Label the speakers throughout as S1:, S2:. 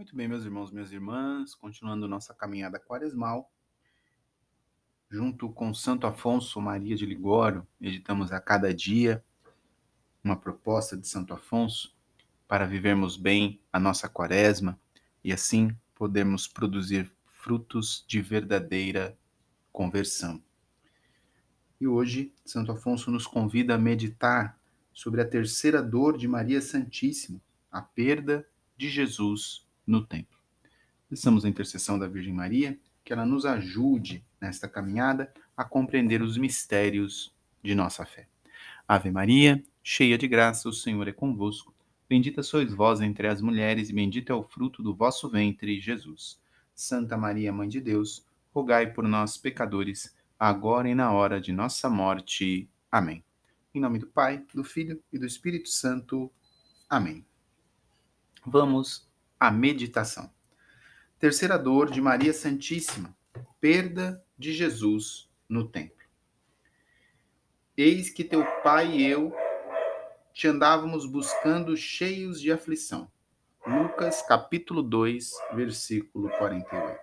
S1: Muito bem, meus irmãos, minhas irmãs, continuando nossa caminhada quaresmal, junto com Santo Afonso Maria de Ligório, editamos a cada dia uma proposta de Santo Afonso para vivermos bem a nossa quaresma e assim podermos produzir frutos de verdadeira conversão. E hoje, Santo Afonso nos convida a meditar sobre a terceira dor de Maria Santíssima, a perda de Jesus no templo. Estamos a intercessão da Virgem Maria, que ela nos ajude nesta caminhada a compreender os mistérios de nossa fé. Ave Maria, cheia de graça, o Senhor é convosco. Bendita sois vós entre as mulheres, e bendito é o fruto do vosso ventre, Jesus. Santa Maria, Mãe de Deus, rogai por nós, pecadores, agora e na hora de nossa morte. Amém. Em nome do Pai, do Filho e do Espírito Santo. Amém. Vamos a meditação. Terceira dor de Maria Santíssima, perda de Jesus no templo. Eis que teu pai e eu te andávamos buscando cheios de aflição. Lucas capítulo 2, versículo 48.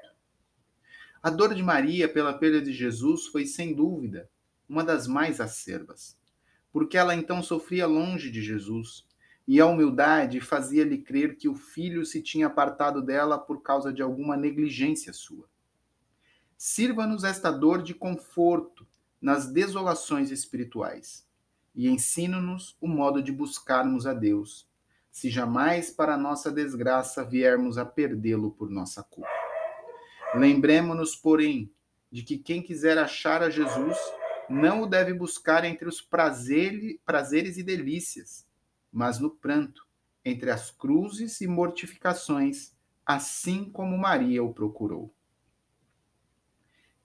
S1: A dor de Maria pela perda de Jesus foi sem dúvida uma das mais acerbas, porque ela então sofria longe de Jesus, e a humildade fazia-lhe crer que o filho se tinha apartado dela por causa de alguma negligência sua. Sirva-nos esta dor de conforto nas desolações espirituais e ensina-nos o modo de buscarmos a Deus, se jamais para nossa desgraça viermos a perdê-lo por nossa culpa. Lembremos-nos, porém, de que quem quiser achar a Jesus não o deve buscar entre os prazeres e delícias, mas no pranto, entre as cruzes e mortificações, assim como Maria o procurou.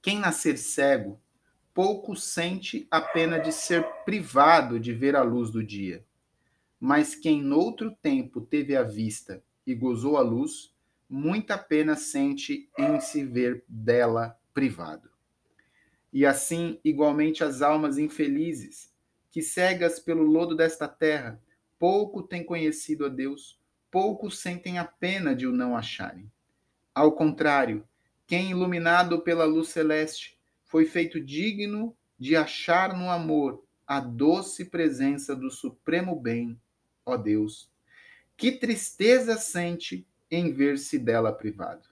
S1: Quem nascer cego, pouco sente a pena de ser privado de ver a luz do dia. Mas quem noutro tempo teve a vista e gozou a luz, muita pena sente em se ver dela privado. E assim, igualmente, as almas infelizes, que cegas pelo lodo desta terra, pouco têm conhecido a Deus, poucos sentem a pena de o não acharem. Ao contrário, quem, iluminado pela luz celeste, foi feito digno de achar no amor a doce presença do supremo bem, ó Deus, que tristeza sente em ver-se dela privado.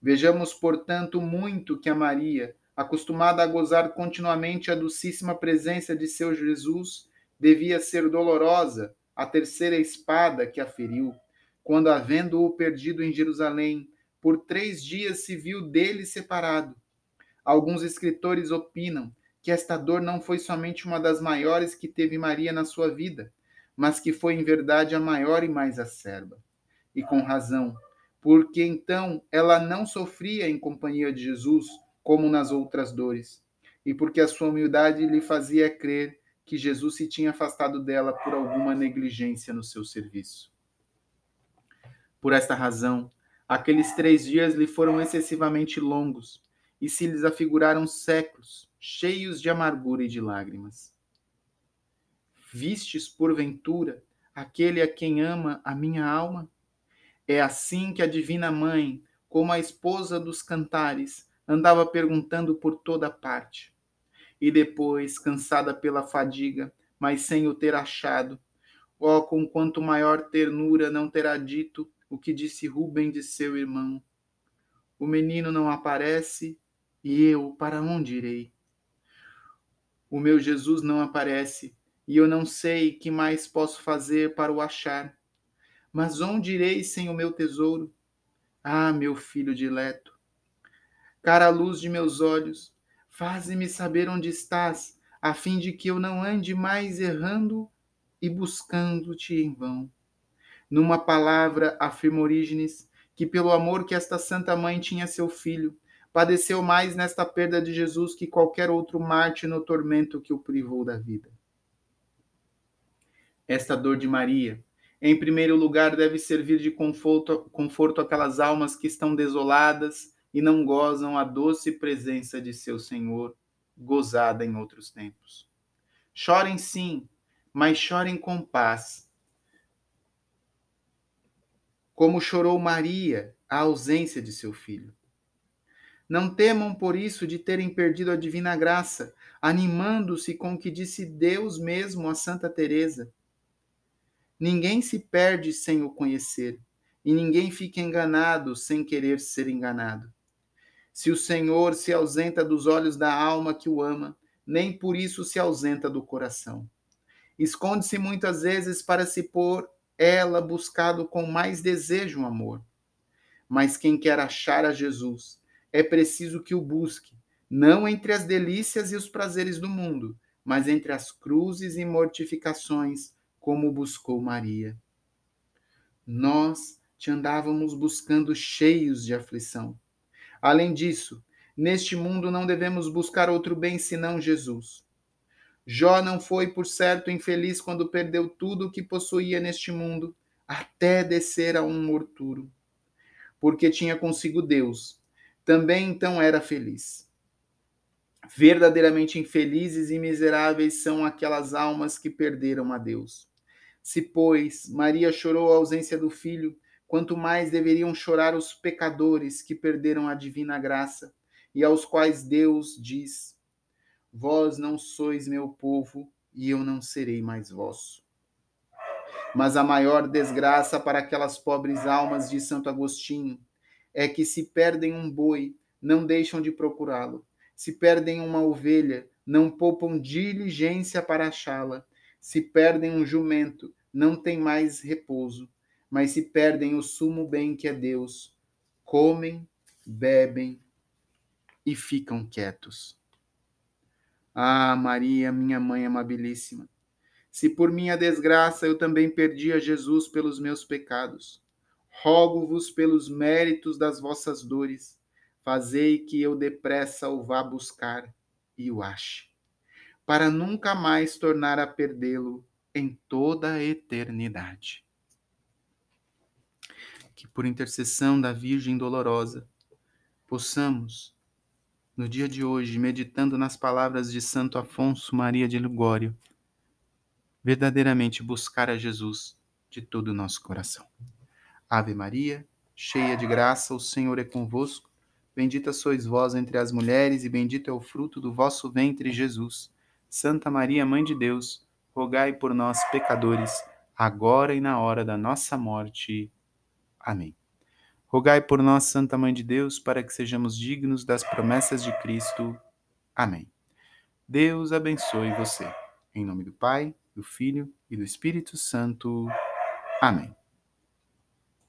S1: Vejamos, portanto, muito que a Maria, acostumada a gozar continuamente a docíssima presença de seu Jesus, devia ser dolorosa a terceira espada que a feriu, quando, havendo-o perdido em Jerusalém, por três dias se viu dele separado. Alguns escritores opinam que esta dor não foi somente uma das maiores que teve Maria na sua vida, mas que foi em verdade a maior e mais acerba. E com razão, porque então ela não sofria em companhia de Jesus, como nas outras dores, e porque a sua humildade lhe fazia crer que Jesus se tinha afastado dela por alguma negligência no seu serviço. Por esta razão, aqueles três dias lhe foram excessivamente longos e se lhes afiguraram séculos, cheios de amargura e de lágrimas. Vistes, porventura, aquele a quem ama a minha alma? É assim que a Divina Mãe, como a esposa dos cantares, andava perguntando por toda parte e depois, cansada pela fadiga, mas sem o ter achado. Oh, com quanto maior ternura não terá dito o que disse Rubem de seu irmão. O menino não aparece e eu para onde irei? O meu Jesus não aparece e eu não sei que mais posso fazer para o achar. Mas onde irei sem o meu tesouro? Ah, meu filho dileto, cara luz de meus olhos, Faze-me saber onde estás, a fim de que eu não ande mais errando e buscando-te em vão. Numa palavra, afirma Orígenes, que pelo amor que esta santa mãe tinha a seu filho, padeceu mais nesta perda de Jesus que qualquer outro Marte no tormento que o privou da vida. Esta dor de Maria, em primeiro lugar, deve servir de conforto, conforto àquelas almas que estão desoladas, e não gozam a doce presença de seu Senhor, gozada em outros tempos. Chorem sim, mas chorem com paz, como chorou Maria a ausência de seu filho. Não temam por isso de terem perdido a divina graça, animando-se com o que disse Deus mesmo a Santa Teresa. Ninguém se perde sem o conhecer, e ninguém fica enganado sem querer ser enganado. Se o Senhor se ausenta dos olhos da alma que o ama, nem por isso se ausenta do coração. Esconde-se muitas vezes para se pôr ela buscado com mais desejo o amor. Mas quem quer achar a Jesus, é preciso que o busque, não entre as delícias e os prazeres do mundo, mas entre as cruzes e mortificações, como buscou Maria. Nós te andávamos buscando cheios de aflição. Além disso, neste mundo não devemos buscar outro bem senão Jesus. Jó não foi, por certo, infeliz quando perdeu tudo o que possuía neste mundo, até descer a um morturo, porque tinha consigo Deus também então era feliz. Verdadeiramente infelizes e miseráveis são aquelas almas que perderam a Deus. Se, pois, Maria chorou a ausência do filho, quanto mais deveriam chorar os pecadores que perderam a divina graça e aos quais Deus diz: Vós não sois meu povo e eu não serei mais vosso. Mas a maior desgraça para aquelas pobres almas de Santo Agostinho é que se perdem um boi, não deixam de procurá-lo. Se perdem uma ovelha, não poupam diligência para achá-la. Se perdem um jumento, não tem mais repouso. Mas se perdem o sumo bem que é Deus, comem, bebem e ficam quietos. Ah, Maria, minha mãe amabilíssima, se por minha desgraça eu também perdi a Jesus pelos meus pecados, rogo-vos pelos méritos das vossas dores, fazei que eu depressa o vá buscar e o ache, para nunca mais tornar a perdê-lo em toda a eternidade. Que por intercessão da Virgem dolorosa, possamos, no dia de hoje, meditando nas palavras de Santo Afonso Maria de Ligório, verdadeiramente buscar a Jesus de todo o nosso coração. Ave Maria, cheia de graça, o Senhor é convosco. Bendita sois vós entre as mulheres, e bendito é o fruto do vosso ventre, Jesus. Santa Maria, Mãe de Deus, rogai por nós, pecadores, agora e na hora da nossa morte. Amém. Rogai por nós, Santa Mãe de Deus, para que sejamos dignos das promessas de Cristo. Amém. Deus abençoe você. Em nome do Pai, do Filho e do Espírito Santo. Amém.